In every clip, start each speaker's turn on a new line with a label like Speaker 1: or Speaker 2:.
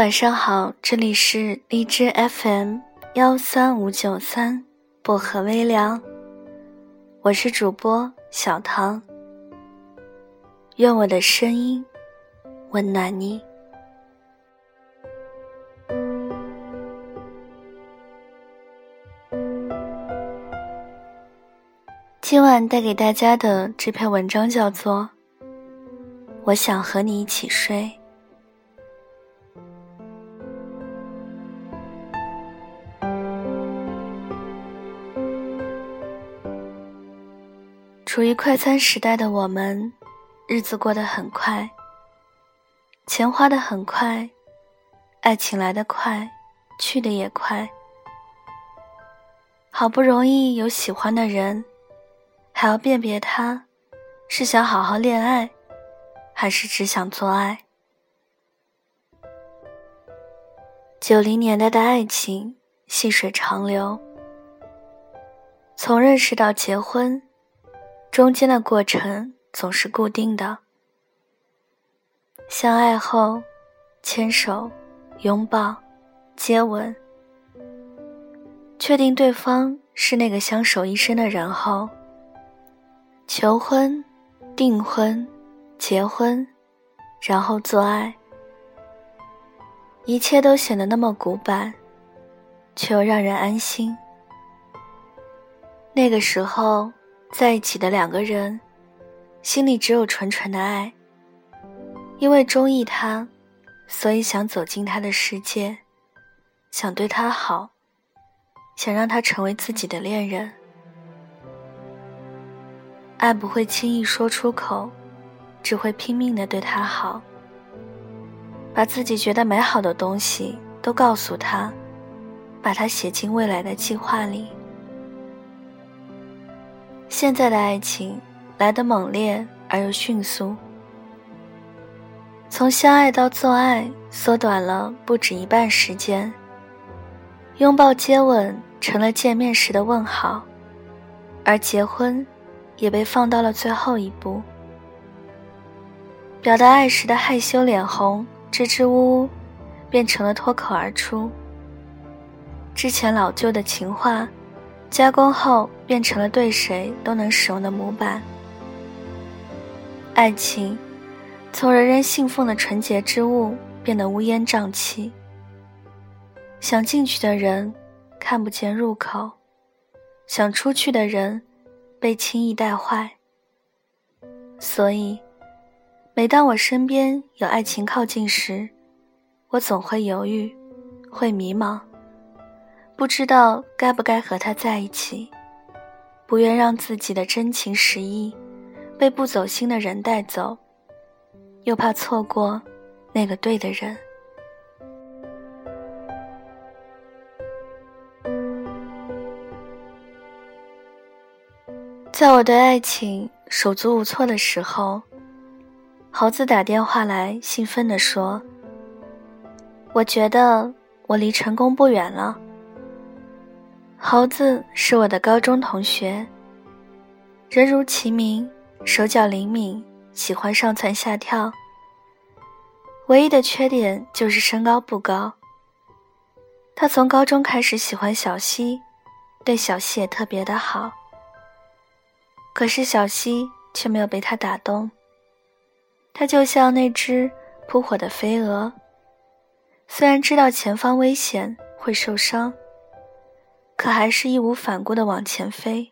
Speaker 1: 晚上好，这里是荔枝 FM 幺三五九三薄荷微凉，我是主播小唐。愿我的声音温暖你。今晚带给大家的这篇文章叫做《我想和你一起睡》。处于快餐时代的我们，日子过得很快，钱花得很快，爱情来得快，去的也快。好不容易有喜欢的人，还要辨别他是想好好恋爱，还是只想做爱。九零年代的爱情细水长流，从认识到结婚。中间的过程总是固定的，相爱后，牵手、拥抱、接吻，确定对方是那个相守一生的人后，求婚、订婚、结婚，然后做爱，一切都显得那么古板，却又让人安心。那个时候。在一起的两个人，心里只有纯纯的爱。因为中意他，所以想走进他的世界，想对他好，想让他成为自己的恋人。爱不会轻易说出口，只会拼命的对他好，把自己觉得美好的东西都告诉他，把他写进未来的计划里。现在的爱情来得猛烈而又迅速，从相爱到做爱缩短了不止一半时间。拥抱接吻成了见面时的问好，而结婚也被放到了最后一步。表达爱时的害羞脸红、支支吾吾，变成了脱口而出。之前老旧的情话。加工后变成了对谁都能使用的模板。爱情从人人信奉的纯洁之物变得乌烟瘴气。想进去的人看不见入口，想出去的人被轻易带坏。所以，每当我身边有爱情靠近时，我总会犹豫，会迷茫。不知道该不该和他在一起，不愿让自己的真情实意被不走心的人带走，又怕错过那个对的人。在我对爱情手足无措的时候，猴子打电话来，兴奋地说：“我觉得我离成功不远了。”猴子是我的高中同学，人如其名，手脚灵敏，喜欢上蹿下跳。唯一的缺点就是身高不高。他从高中开始喜欢小溪，对小溪也特别的好。可是小溪却没有被他打动。他就像那只扑火的飞蛾，虽然知道前方危险会受伤。可还是义无反顾地往前飞。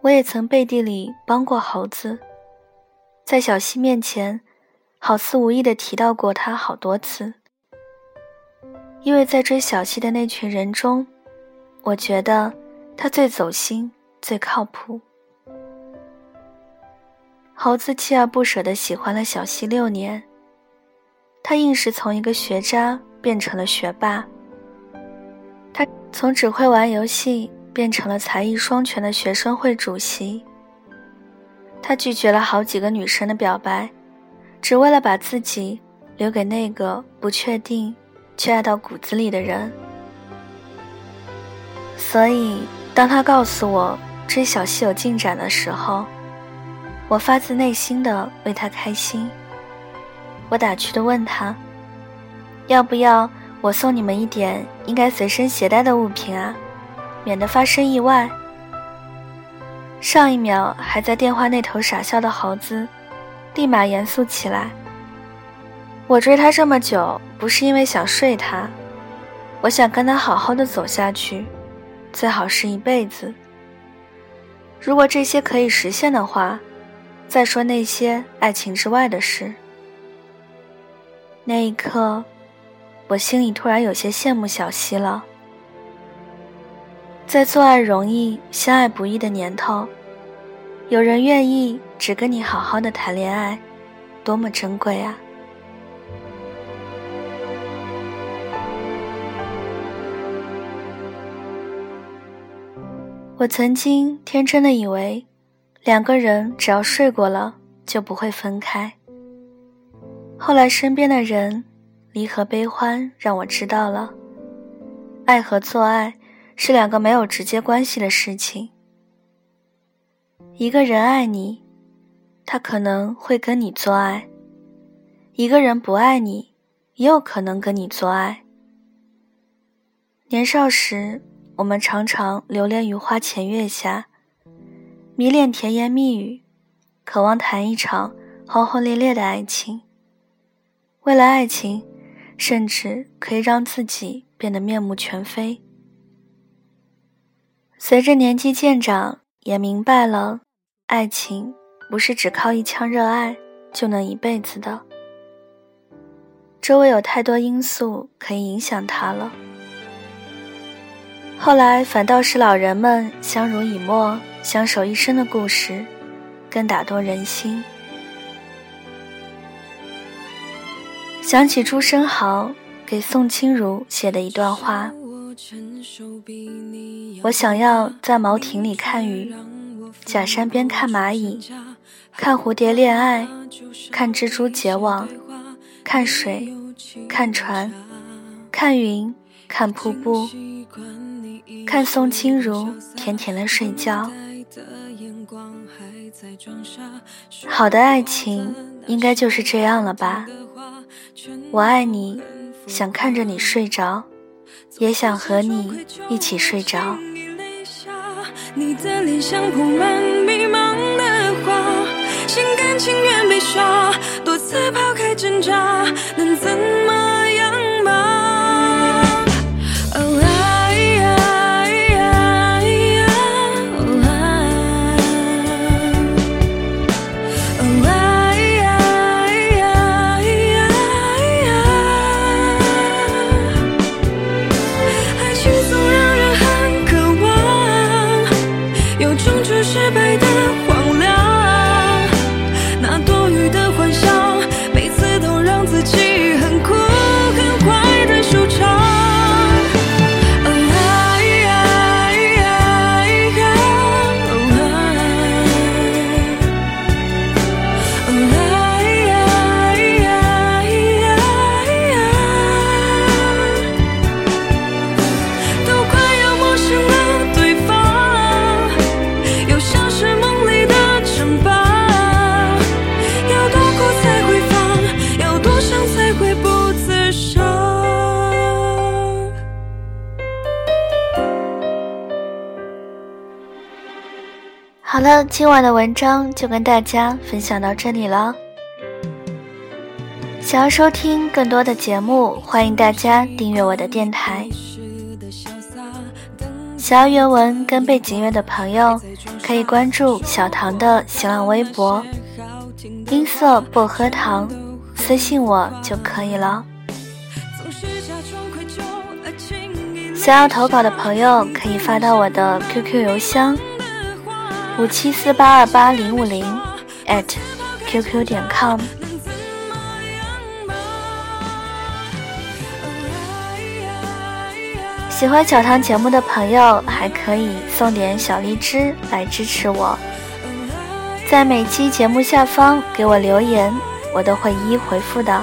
Speaker 1: 我也曾背地里帮过猴子，在小溪面前，好似无意地提到过他好多次。因为在追小溪的那群人中，我觉得他最走心、最靠谱。猴子锲而不舍地喜欢了小溪六年，他硬是从一个学渣变成了学霸。从只会玩游戏变成了才艺双全的学生会主席。他拒绝了好几个女生的表白，只为了把自己留给那个不确定却爱到骨子里的人。所以，当他告诉我追小溪有进展的时候，我发自内心的为他开心。我打趣的问他：“要不要我送你们一点应该随身携带的物品啊，免得发生意外？上一秒还在电话那头傻笑的豪子，立马严肃起来。我追他这么久，不是因为想睡他，我想跟他好好的走下去，最好是一辈子。如果这些可以实现的话，再说那些爱情之外的事。那一刻，我心里突然有些羡慕小溪了。在做爱容易、相爱不易的年头，有人愿意只跟你好好的谈恋爱，多么珍贵啊！我曾经天真的以为，两个人只要睡过了就不会分开。后来身边的人，离合悲欢，让我知道了，爱和做爱。是两个没有直接关系的事情。一个人爱你，他可能会跟你做爱；一个人不爱你，也有可能跟你做爱。年少时，我们常常流连于花前月下，迷恋甜言蜜语，渴望谈一场轰轰烈烈的爱情。为了爱情，甚至可以让自己变得面目全非。随着年纪渐长，也明白了，爱情不是只靠一腔热爱就能一辈子的。周围有太多因素可以影响它了。后来反倒是老人们相濡以沫、相守一生的故事，更打动人心。想起朱生豪给宋清如写的一段话。我想要在茅亭里看雨，假山边看蚂蚁，看蝴蝶恋爱，看蜘蛛结网，看水，看船，看云，看瀑布，看宋清如甜甜的睡觉。好的爱情应该就是这样了吧？我爱你，想看着你睡着。也想和你一起睡着。你的脸像铺满迷茫的花，心甘情愿被耍，多次抛开挣扎，是被好了，今晚的文章就跟大家分享到这里了。想要收听更多的节目，欢迎大家订阅我的电台。想要原文跟背景乐的朋友，可以关注小唐的新浪微博“音色薄荷糖”，私信我就可以了。想要投稿的朋友，可以发到我的 QQ 邮箱。五七四八二八零五零 at qq 点 com。喜欢小唐节目的朋友，还可以送点小荔枝来支持我。在每期节目下方给我留言，我都会一一回复的。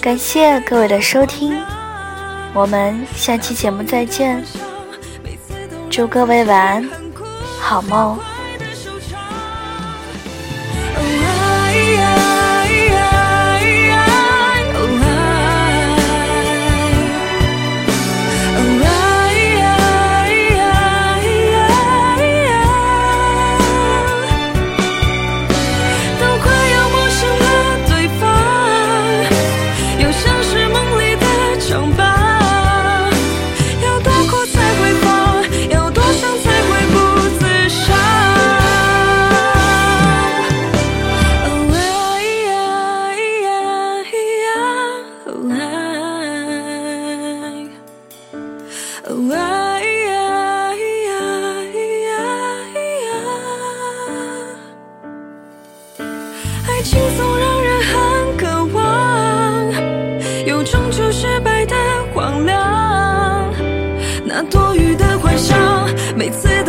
Speaker 1: 感谢各位的收听。我们下期节目再见，祝各位晚安，好梦。
Speaker 2: 轻松，让人很渴望，又终究失败的荒凉。那多余的幻想，每次。